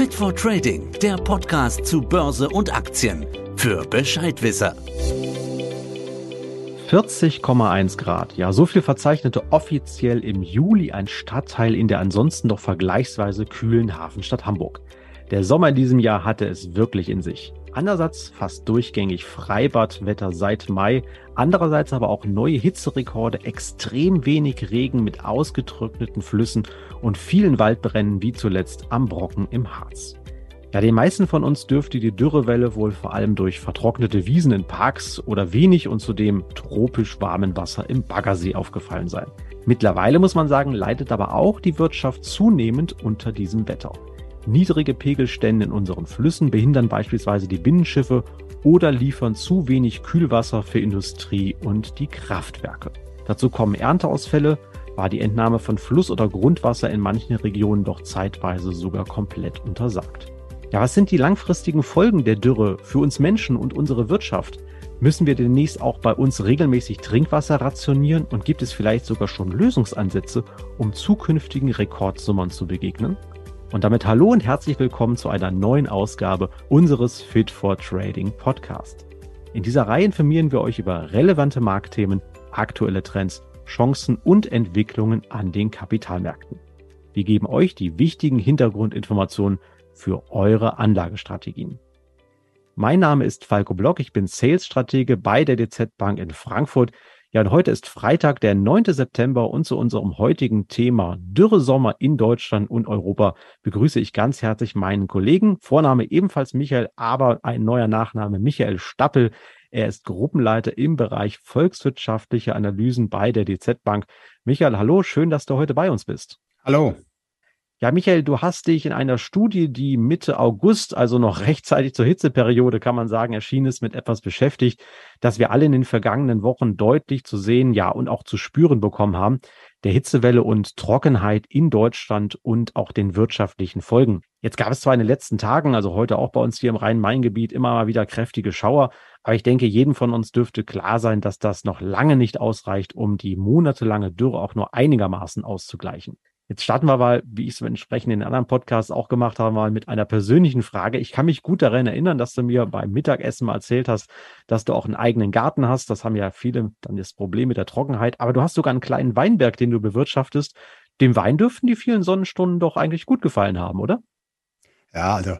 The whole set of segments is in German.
Fit for Trading, der Podcast zu Börse und Aktien für Bescheidwisser. 40,1 Grad. Ja, so viel verzeichnete offiziell im Juli ein Stadtteil in der ansonsten doch vergleichsweise kühlen Hafenstadt Hamburg. Der Sommer in diesem Jahr hatte es wirklich in sich. Einerseits fast durchgängig Freibadwetter seit Mai, andererseits aber auch neue Hitzerekorde, extrem wenig Regen mit ausgetrockneten Flüssen und vielen Waldbränden wie zuletzt am Brocken im Harz. Ja, den meisten von uns dürfte die Dürrewelle wohl vor allem durch vertrocknete Wiesen in Parks oder wenig und zudem tropisch warmen Wasser im Baggersee aufgefallen sein. Mittlerweile muss man sagen, leidet aber auch die Wirtschaft zunehmend unter diesem Wetter. Niedrige Pegelstände in unseren Flüssen behindern beispielsweise die Binnenschiffe oder liefern zu wenig Kühlwasser für Industrie und die Kraftwerke. Dazu kommen Ernteausfälle, war die Entnahme von Fluss- oder Grundwasser in manchen Regionen doch zeitweise sogar komplett untersagt. Ja, was sind die langfristigen Folgen der Dürre für uns Menschen und unsere Wirtschaft? Müssen wir demnächst auch bei uns regelmäßig Trinkwasser rationieren und gibt es vielleicht sogar schon Lösungsansätze, um zukünftigen Rekordsummern zu begegnen? Und damit hallo und herzlich willkommen zu einer neuen Ausgabe unseres Fit for Trading Podcast. In dieser Reihe informieren wir euch über relevante Marktthemen, aktuelle Trends, Chancen und Entwicklungen an den Kapitalmärkten. Wir geben euch die wichtigen Hintergrundinformationen für eure Anlagestrategien. Mein Name ist Falco Block, ich bin Sales-Stratege bei der DZ Bank in Frankfurt ja, und heute ist Freitag, der 9. September und zu unserem heutigen Thema Dürresommer in Deutschland und Europa begrüße ich ganz herzlich meinen Kollegen. Vorname ebenfalls Michael, aber ein neuer Nachname Michael Stappel. Er ist Gruppenleiter im Bereich volkswirtschaftliche Analysen bei der DZ Bank. Michael, hallo, schön, dass du heute bei uns bist. Hallo. Ja, Michael, du hast dich in einer Studie, die Mitte August, also noch rechtzeitig zur Hitzeperiode, kann man sagen, erschienen ist, mit etwas beschäftigt, dass wir alle in den vergangenen Wochen deutlich zu sehen, ja, und auch zu spüren bekommen haben, der Hitzewelle und Trockenheit in Deutschland und auch den wirtschaftlichen Folgen. Jetzt gab es zwar in den letzten Tagen, also heute auch bei uns hier im Rhein-Main-Gebiet, immer mal wieder kräftige Schauer, aber ich denke, jedem von uns dürfte klar sein, dass das noch lange nicht ausreicht, um die monatelange Dürre auch nur einigermaßen auszugleichen. Jetzt starten wir mal, wie ich es entsprechend in anderen Podcasts auch gemacht habe, mal mit einer persönlichen Frage. Ich kann mich gut daran erinnern, dass du mir beim Mittagessen mal erzählt hast, dass du auch einen eigenen Garten hast. Das haben ja viele dann das Problem mit der Trockenheit. Aber du hast sogar einen kleinen Weinberg, den du bewirtschaftest. Dem Wein dürften die vielen Sonnenstunden doch eigentlich gut gefallen haben, oder? Ja, also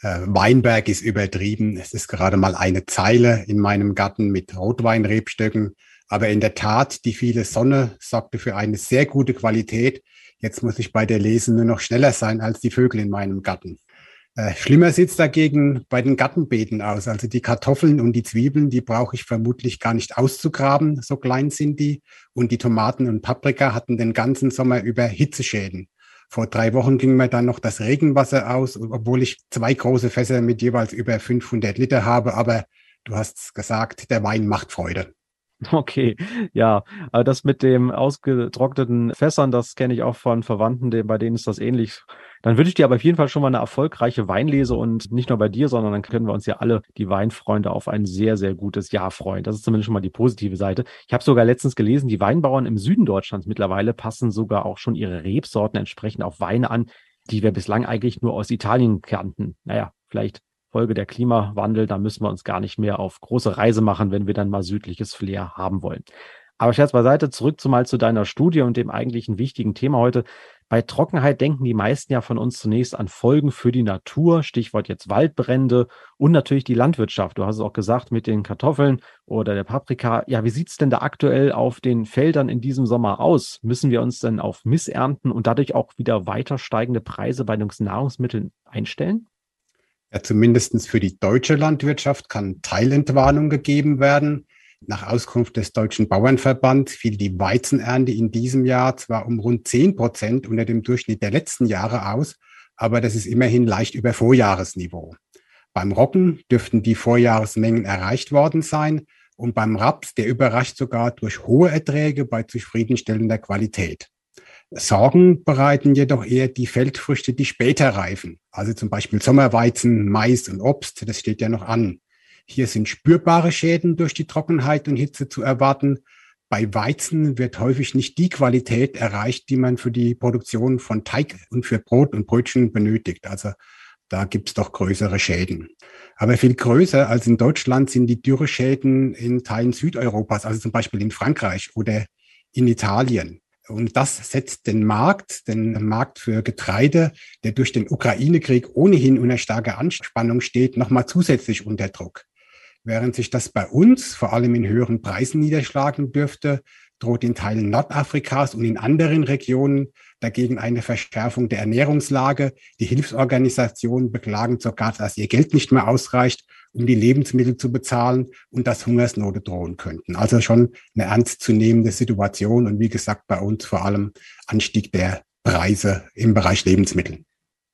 äh, Weinberg ist übertrieben. Es ist gerade mal eine Zeile in meinem Garten mit Rotweinrebstöcken. Aber in der Tat, die viele Sonne sorgte für eine sehr gute Qualität Jetzt muss ich bei der Lesen nur noch schneller sein als die Vögel in meinem Garten. Äh, schlimmer sieht's dagegen bei den Gartenbeeten aus. Also die Kartoffeln und die Zwiebeln, die brauche ich vermutlich gar nicht auszugraben, so klein sind die. Und die Tomaten und Paprika hatten den ganzen Sommer über Hitzeschäden. Vor drei Wochen ging mir dann noch das Regenwasser aus, obwohl ich zwei große Fässer mit jeweils über 500 Liter habe. Aber du hast gesagt, der Wein macht Freude. Okay, ja, aber das mit dem ausgetrockneten Fässern, das kenne ich auch von Verwandten, bei denen ist das ähnlich. Dann wünsche ich dir aber auf jeden Fall schon mal eine erfolgreiche Weinlese und nicht nur bei dir, sondern dann können wir uns ja alle, die Weinfreunde, auf ein sehr, sehr gutes Jahr freuen. Das ist zumindest schon mal die positive Seite. Ich habe sogar letztens gelesen, die Weinbauern im Süden Deutschlands mittlerweile passen sogar auch schon ihre Rebsorten entsprechend auf Weine an, die wir bislang eigentlich nur aus Italien kannten. Naja, vielleicht Folge der Klimawandel, da müssen wir uns gar nicht mehr auf große Reise machen, wenn wir dann mal südliches Flair haben wollen. Aber Scherz beiseite, zurück zumal zu deiner Studie und dem eigentlichen wichtigen Thema heute. Bei Trockenheit denken die meisten ja von uns zunächst an Folgen für die Natur, Stichwort jetzt Waldbrände und natürlich die Landwirtschaft. Du hast es auch gesagt mit den Kartoffeln oder der Paprika. Ja, wie sieht's denn da aktuell auf den Feldern in diesem Sommer aus? Müssen wir uns denn auf Missernten und dadurch auch wieder weiter steigende Preise bei den Nahrungsmitteln einstellen? Ja, zumindest für die deutsche Landwirtschaft kann Teilentwarnung gegeben werden. Nach Auskunft des Deutschen Bauernverbands fiel die Weizenernte in diesem Jahr zwar um rund 10 Prozent unter dem Durchschnitt der letzten Jahre aus, aber das ist immerhin leicht über Vorjahresniveau. Beim Roggen dürften die Vorjahresmengen erreicht worden sein und beim Raps, der überrascht sogar durch hohe Erträge bei zufriedenstellender Qualität. Sorgen bereiten jedoch eher die Feldfrüchte, die später reifen. Also zum Beispiel Sommerweizen, Mais und Obst, das steht ja noch an. Hier sind spürbare Schäden durch die Trockenheit und Hitze zu erwarten. Bei Weizen wird häufig nicht die Qualität erreicht, die man für die Produktion von Teig und für Brot und Brötchen benötigt. Also da gibt es doch größere Schäden. Aber viel größer als in Deutschland sind die Dürreschäden in Teilen Südeuropas, also zum Beispiel in Frankreich oder in Italien. Und das setzt den Markt, den Markt für Getreide, der durch den Ukraine-Krieg ohnehin unter starker Anspannung steht, nochmal zusätzlich unter Druck. Während sich das bei uns vor allem in höheren Preisen niederschlagen dürfte, droht in Teilen Nordafrikas und in anderen Regionen dagegen eine Verschärfung der Ernährungslage. Die Hilfsorganisationen beklagen sogar, dass ihr Geld nicht mehr ausreicht, um die Lebensmittel zu bezahlen und dass Hungersnote drohen könnten. Also schon eine ernstzunehmende Situation und wie gesagt bei uns vor allem Anstieg der Preise im Bereich Lebensmittel.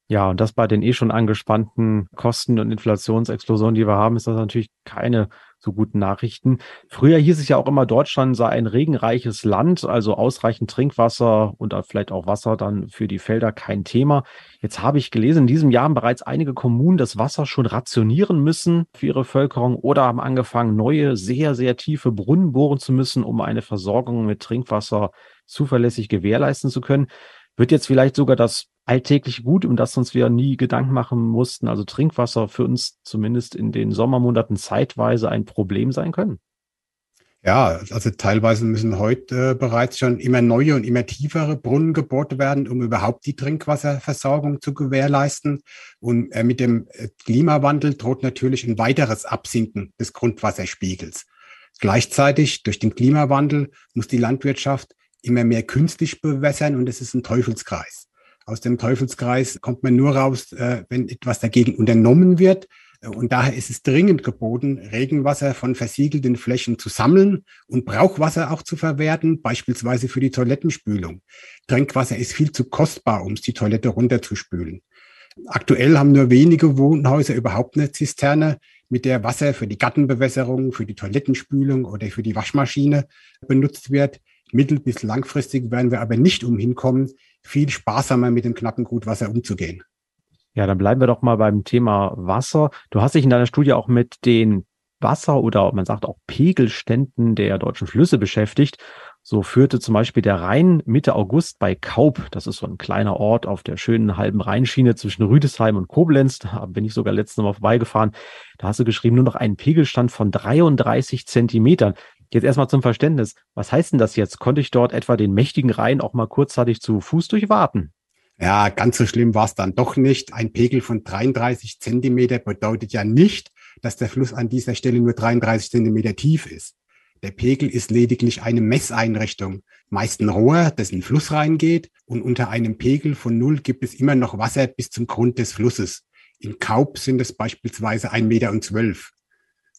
Ja, und das bei den eh schon angespannten Kosten- und Inflationsexplosionen, die wir haben, ist das natürlich keine so guten Nachrichten. Früher hieß es ja auch immer, Deutschland sei ein regenreiches Land, also ausreichend Trinkwasser und vielleicht auch Wasser dann für die Felder kein Thema. Jetzt habe ich gelesen, in diesem Jahr haben bereits einige Kommunen das Wasser schon rationieren müssen für ihre Bevölkerung oder haben angefangen, neue, sehr, sehr tiefe Brunnen bohren zu müssen, um eine Versorgung mit Trinkwasser zuverlässig gewährleisten zu können. Wird jetzt vielleicht sogar das alltäglich gut, um das uns wir nie Gedanken machen mussten, also Trinkwasser für uns zumindest in den Sommermonaten zeitweise ein Problem sein können? Ja, also teilweise müssen heute äh, bereits schon immer neue und immer tiefere Brunnen gebohrt werden, um überhaupt die Trinkwasserversorgung zu gewährleisten. Und äh, mit dem äh, Klimawandel droht natürlich ein weiteres Absinken des Grundwasserspiegels. Gleichzeitig durch den Klimawandel muss die Landwirtschaft immer mehr künstlich bewässern und es ist ein Teufelskreis. Aus dem Teufelskreis kommt man nur raus, äh, wenn etwas dagegen unternommen wird. Und daher ist es dringend geboten, Regenwasser von versiegelten Flächen zu sammeln und Brauchwasser auch zu verwerten, beispielsweise für die Toilettenspülung. Trinkwasser ist viel zu kostbar, um es die Toilette runterzuspülen. Aktuell haben nur wenige Wohnhäuser überhaupt eine Zisterne, mit der Wasser für die Gartenbewässerung, für die Toilettenspülung oder für die Waschmaschine benutzt wird. Mittel- bis langfristig werden wir aber nicht umhin kommen, viel sparsamer mit dem knappen Gutwasser umzugehen. Ja, dann bleiben wir doch mal beim Thema Wasser. Du hast dich in deiner Studie auch mit den Wasser- oder man sagt auch Pegelständen der deutschen Flüsse beschäftigt. So führte zum Beispiel der Rhein Mitte August bei Kaup, das ist so ein kleiner Ort auf der schönen halben Rheinschiene zwischen Rüdesheim und Koblenz, da bin ich sogar letztes Mal vorbeigefahren, da hast du geschrieben, nur noch einen Pegelstand von 33 Zentimetern. Jetzt erstmal zum Verständnis. Was heißt denn das jetzt? Konnte ich dort etwa den mächtigen Rhein auch mal kurzzeitig zu Fuß durchwarten? Ja, ganz so schlimm war es dann doch nicht. Ein Pegel von 33 Zentimeter bedeutet ja nicht, dass der Fluss an dieser Stelle nur 33 Zentimeter tief ist. Der Pegel ist lediglich eine Messeinrichtung, meist ein Rohr, das in den Fluss reingeht und unter einem Pegel von Null gibt es immer noch Wasser bis zum Grund des Flusses. In Kaub sind es beispielsweise ein Meter und zwölf.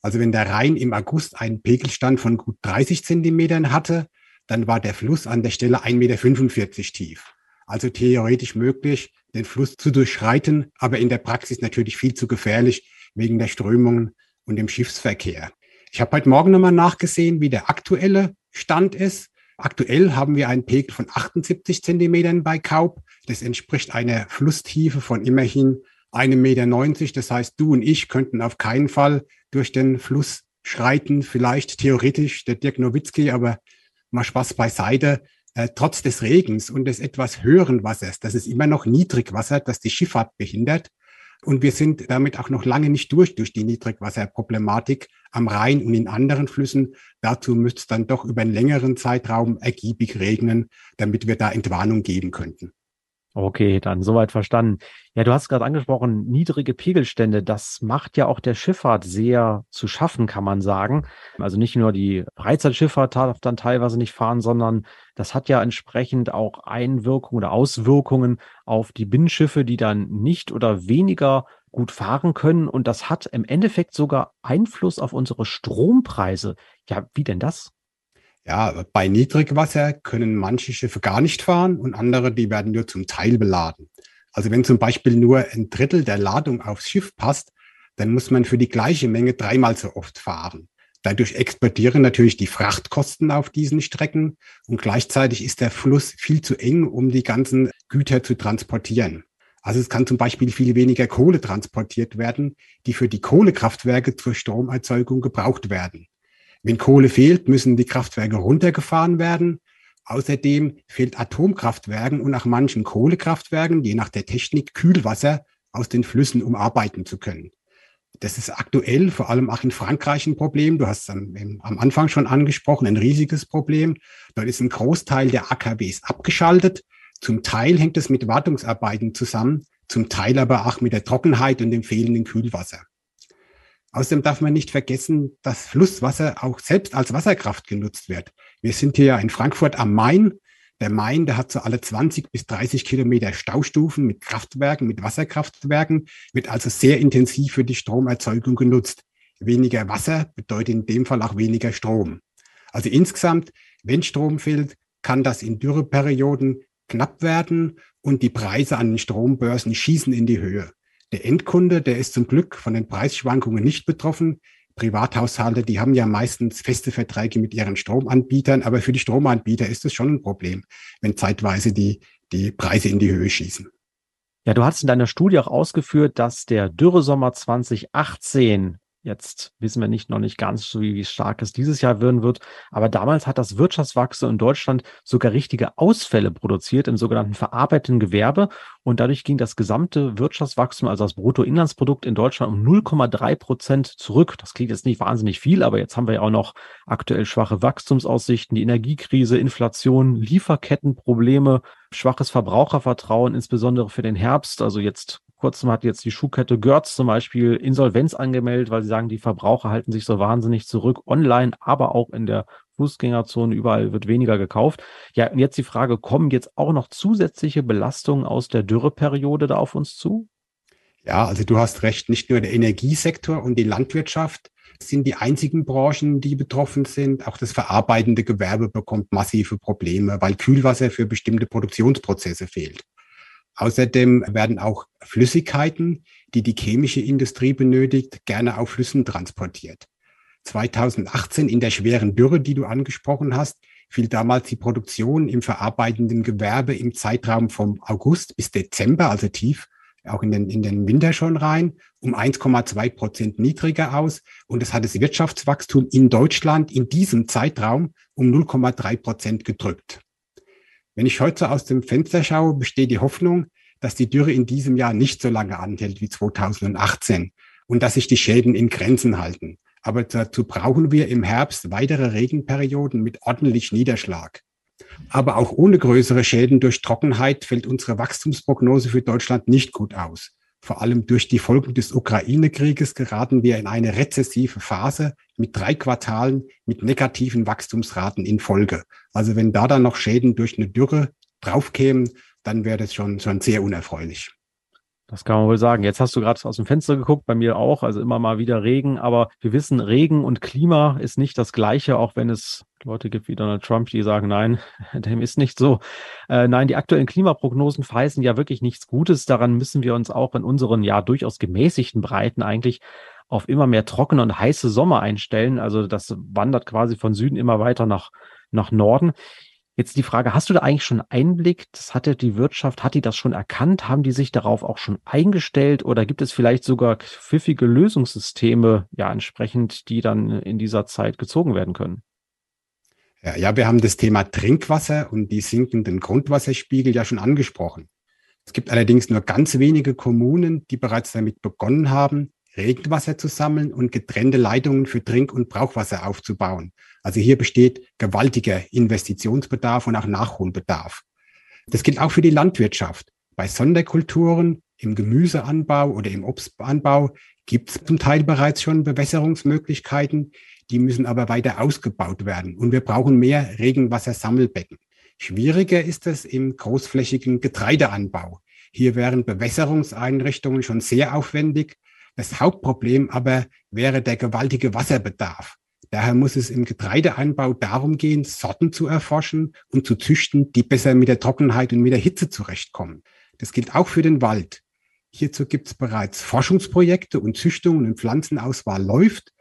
Also wenn der Rhein im August einen Pegelstand von gut 30 Zentimetern hatte, dann war der Fluss an der Stelle 1,45 Meter tief. Also theoretisch möglich, den Fluss zu durchschreiten, aber in der Praxis natürlich viel zu gefährlich wegen der Strömungen und dem Schiffsverkehr. Ich habe heute Morgen nochmal nachgesehen, wie der aktuelle Stand ist. Aktuell haben wir einen Pegel von 78 Zentimetern bei Kaub. Das entspricht einer Flusstiefe von immerhin einem Meter. neunzig. Das heißt, du und ich könnten auf keinen Fall durch den Fluss schreiten. Vielleicht theoretisch der Dirk Nowitzki, aber mal Spaß beiseite. Äh, trotz des Regens und des etwas höheren Wassers, das ist immer noch Niedrigwasser, das die Schifffahrt behindert. Und wir sind damit auch noch lange nicht durch, durch die Niedrigwasserproblematik am Rhein und in anderen Flüssen. Dazu müsste es dann doch über einen längeren Zeitraum ergiebig regnen, damit wir da Entwarnung geben könnten. Okay, dann soweit verstanden. Ja, du hast gerade angesprochen, niedrige Pegelstände. Das macht ja auch der Schifffahrt sehr zu schaffen, kann man sagen. Also nicht nur die Freizeitschifffahrt darf dann teilweise nicht fahren, sondern das hat ja entsprechend auch Einwirkungen oder Auswirkungen auf die Binnenschiffe, die dann nicht oder weniger gut fahren können. Und das hat im Endeffekt sogar Einfluss auf unsere Strompreise. Ja, wie denn das? Ja, bei Niedrigwasser können manche Schiffe gar nicht fahren und andere, die werden nur zum Teil beladen. Also wenn zum Beispiel nur ein Drittel der Ladung aufs Schiff passt, dann muss man für die gleiche Menge dreimal so oft fahren. Dadurch explodieren natürlich die Frachtkosten auf diesen Strecken und gleichzeitig ist der Fluss viel zu eng, um die ganzen Güter zu transportieren. Also es kann zum Beispiel viel weniger Kohle transportiert werden, die für die Kohlekraftwerke zur Stromerzeugung gebraucht werden. Wenn Kohle fehlt, müssen die Kraftwerke runtergefahren werden. Außerdem fehlt Atomkraftwerken und nach manchen Kohlekraftwerken, je nach der Technik, Kühlwasser, aus den Flüssen, um arbeiten zu können. Das ist aktuell vor allem auch in Frankreich ein Problem. Du hast es am, am Anfang schon angesprochen, ein riesiges Problem. Dort ist ein Großteil der AKWs abgeschaltet. Zum Teil hängt es mit Wartungsarbeiten zusammen, zum Teil aber auch mit der Trockenheit und dem fehlenden Kühlwasser. Außerdem darf man nicht vergessen, dass Flusswasser auch selbst als Wasserkraft genutzt wird. Wir sind hier in Frankfurt am Main. Der Main, der hat so alle 20 bis 30 Kilometer Staustufen mit Kraftwerken, mit Wasserkraftwerken, wird also sehr intensiv für die Stromerzeugung genutzt. Weniger Wasser bedeutet in dem Fall auch weniger Strom. Also insgesamt, wenn Strom fehlt, kann das in Dürreperioden knapp werden und die Preise an den Strombörsen schießen in die Höhe. Der Endkunde, der ist zum Glück von den Preisschwankungen nicht betroffen. Privathaushalte, die haben ja meistens feste Verträge mit ihren Stromanbietern, aber für die Stromanbieter ist es schon ein Problem, wenn zeitweise die, die Preise in die Höhe schießen. Ja, du hast in deiner Studie auch ausgeführt, dass der Dürresommer 2018 Jetzt wissen wir nicht noch nicht ganz so, wie stark es dieses Jahr werden wird. Aber damals hat das Wirtschaftswachstum in Deutschland sogar richtige Ausfälle produziert im sogenannten verarbeitenden Gewerbe. Und dadurch ging das gesamte Wirtschaftswachstum, also das Bruttoinlandsprodukt in Deutschland um 0,3 Prozent zurück. Das klingt jetzt nicht wahnsinnig viel, aber jetzt haben wir ja auch noch aktuell schwache Wachstumsaussichten, die Energiekrise, Inflation, Lieferkettenprobleme, schwaches Verbrauchervertrauen, insbesondere für den Herbst. Also jetzt kurzem hat jetzt die Schuhkette Görz zum Beispiel Insolvenz angemeldet, weil sie sagen, die Verbraucher halten sich so wahnsinnig zurück, online, aber auch in der Fußgängerzone, überall wird weniger gekauft. Ja, und jetzt die Frage, kommen jetzt auch noch zusätzliche Belastungen aus der Dürreperiode da auf uns zu? Ja, also du hast recht, nicht nur der Energiesektor und die Landwirtschaft sind die einzigen Branchen, die betroffen sind. Auch das verarbeitende Gewerbe bekommt massive Probleme, weil Kühlwasser für bestimmte Produktionsprozesse fehlt. Außerdem werden auch Flüssigkeiten, die die chemische Industrie benötigt, gerne auf Flüssen transportiert. 2018 in der schweren Dürre, die du angesprochen hast, fiel damals die Produktion im verarbeitenden Gewerbe im Zeitraum vom August bis Dezember, also tief, auch in den, in den Winter schon rein, um 1,2 Prozent niedriger aus. Und es hat das Wirtschaftswachstum in Deutschland in diesem Zeitraum um 0,3 Prozent gedrückt. Wenn ich heute aus dem Fenster schaue, besteht die Hoffnung, dass die Dürre in diesem Jahr nicht so lange anhält wie 2018 und dass sich die Schäden in Grenzen halten. Aber dazu brauchen wir im Herbst weitere Regenperioden mit ordentlich Niederschlag. Aber auch ohne größere Schäden durch Trockenheit fällt unsere Wachstumsprognose für Deutschland nicht gut aus. Vor allem durch die Folgen des Ukraine-Krieges geraten wir in eine rezessive Phase mit drei Quartalen mit negativen Wachstumsraten in Folge. Also wenn da dann noch Schäden durch eine Dürre draufkämen, dann wäre das schon, schon sehr unerfreulich. Das kann man wohl sagen. Jetzt hast du gerade aus dem Fenster geguckt, bei mir auch, also immer mal wieder Regen, aber wir wissen, Regen und Klima ist nicht das gleiche, auch wenn es Leute gibt wie Donald Trump, die sagen, nein, dem ist nicht so. Äh, nein, die aktuellen Klimaprognosen verheißen ja wirklich nichts Gutes. Daran müssen wir uns auch in unseren ja durchaus gemäßigten Breiten eigentlich auf immer mehr trockene und heiße Sommer einstellen. Also das wandert quasi von Süden immer weiter nach, nach Norden. Jetzt die Frage, hast du da eigentlich schon Einblick? Das hatte die Wirtschaft, hat die das schon erkannt? Haben die sich darauf auch schon eingestellt oder gibt es vielleicht sogar pfiffige Lösungssysteme, ja, entsprechend, die dann in dieser Zeit gezogen werden können? Ja, ja, wir haben das Thema Trinkwasser und die sinkenden Grundwasserspiegel ja schon angesprochen. Es gibt allerdings nur ganz wenige Kommunen, die bereits damit begonnen haben, Regenwasser zu sammeln und getrennte Leitungen für Trink- und Brauchwasser aufzubauen. Also hier besteht gewaltiger Investitionsbedarf und auch Nachholbedarf. Das gilt auch für die Landwirtschaft. Bei Sonderkulturen im Gemüseanbau oder im Obstanbau gibt es zum Teil bereits schon Bewässerungsmöglichkeiten. Die müssen aber weiter ausgebaut werden. Und wir brauchen mehr Regenwassersammelbecken. Schwieriger ist es im großflächigen Getreideanbau. Hier wären Bewässerungseinrichtungen schon sehr aufwendig das Hauptproblem aber wäre der gewaltige Wasserbedarf. Daher muss es im Getreideanbau darum gehen, Sorten zu erforschen und zu züchten, die besser mit der Trockenheit und mit der Hitze zurechtkommen. Das gilt auch für den Wald. Hierzu gibt es bereits Forschungsprojekte und Züchtungen und Pflanzenauswahl läuft.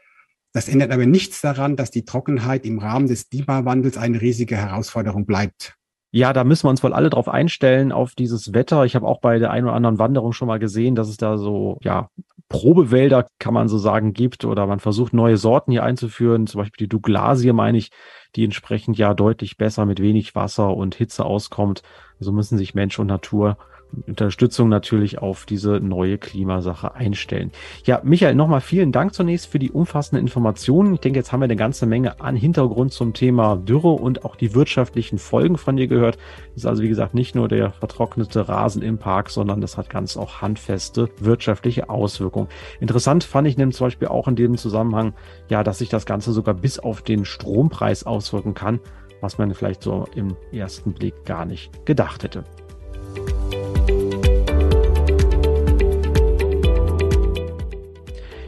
Das ändert aber nichts daran, dass die Trockenheit im Rahmen des Klimawandels eine riesige Herausforderung bleibt. Ja, da müssen wir uns wohl alle drauf einstellen, auf dieses Wetter. Ich habe auch bei der einen oder anderen Wanderung schon mal gesehen, dass es da so, ja, Probewälder, kann man so sagen, gibt oder man versucht neue Sorten hier einzuführen. Zum Beispiel die Douglasie, meine ich, die entsprechend ja deutlich besser mit wenig Wasser und Hitze auskommt. So müssen sich Mensch und Natur Unterstützung natürlich auf diese neue Klimasache einstellen. Ja, Michael, nochmal vielen Dank zunächst für die umfassenden Informationen. Ich denke, jetzt haben wir eine ganze Menge an Hintergrund zum Thema Dürre und auch die wirtschaftlichen Folgen von dir gehört. Das ist also, wie gesagt, nicht nur der vertrocknete Rasen im Park, sondern das hat ganz auch handfeste wirtschaftliche Auswirkungen. Interessant fand ich nämlich zum Beispiel auch in dem Zusammenhang, ja, dass sich das Ganze sogar bis auf den Strompreis auswirken kann, was man vielleicht so im ersten Blick gar nicht gedacht hätte.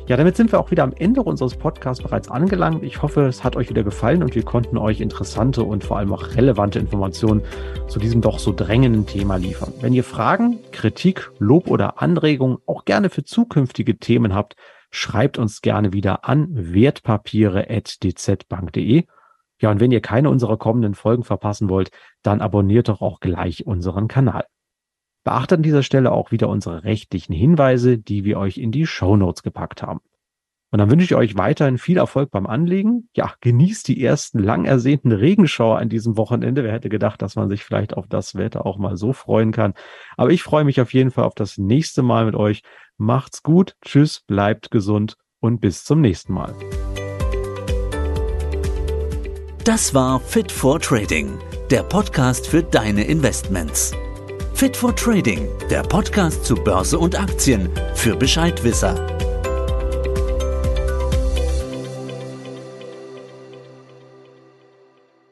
Ja, damit sind wir auch wieder am Ende unseres Podcasts bereits angelangt. Ich hoffe, es hat euch wieder gefallen und wir konnten euch interessante und vor allem auch relevante Informationen zu diesem doch so drängenden Thema liefern. Wenn ihr Fragen, Kritik, Lob oder Anregungen auch gerne für zukünftige Themen habt, schreibt uns gerne wieder an wertpapiere.dzbank.de. Ja, und wenn ihr keine unserer kommenden Folgen verpassen wollt, dann abonniert doch auch gleich unseren Kanal. Beachtet an dieser Stelle auch wieder unsere rechtlichen Hinweise, die wir euch in die Show Notes gepackt haben. Und dann wünsche ich euch weiterhin viel Erfolg beim Anlegen. Ja, genießt die ersten lang ersehnten Regenschauer an diesem Wochenende. Wer hätte gedacht, dass man sich vielleicht auf das Wetter auch mal so freuen kann. Aber ich freue mich auf jeden Fall auf das nächste Mal mit euch. Macht's gut. Tschüss, bleibt gesund und bis zum nächsten Mal. Das war Fit for Trading, der Podcast für deine Investments. Fit for Trading, der Podcast zu Börse und Aktien für Bescheidwisser.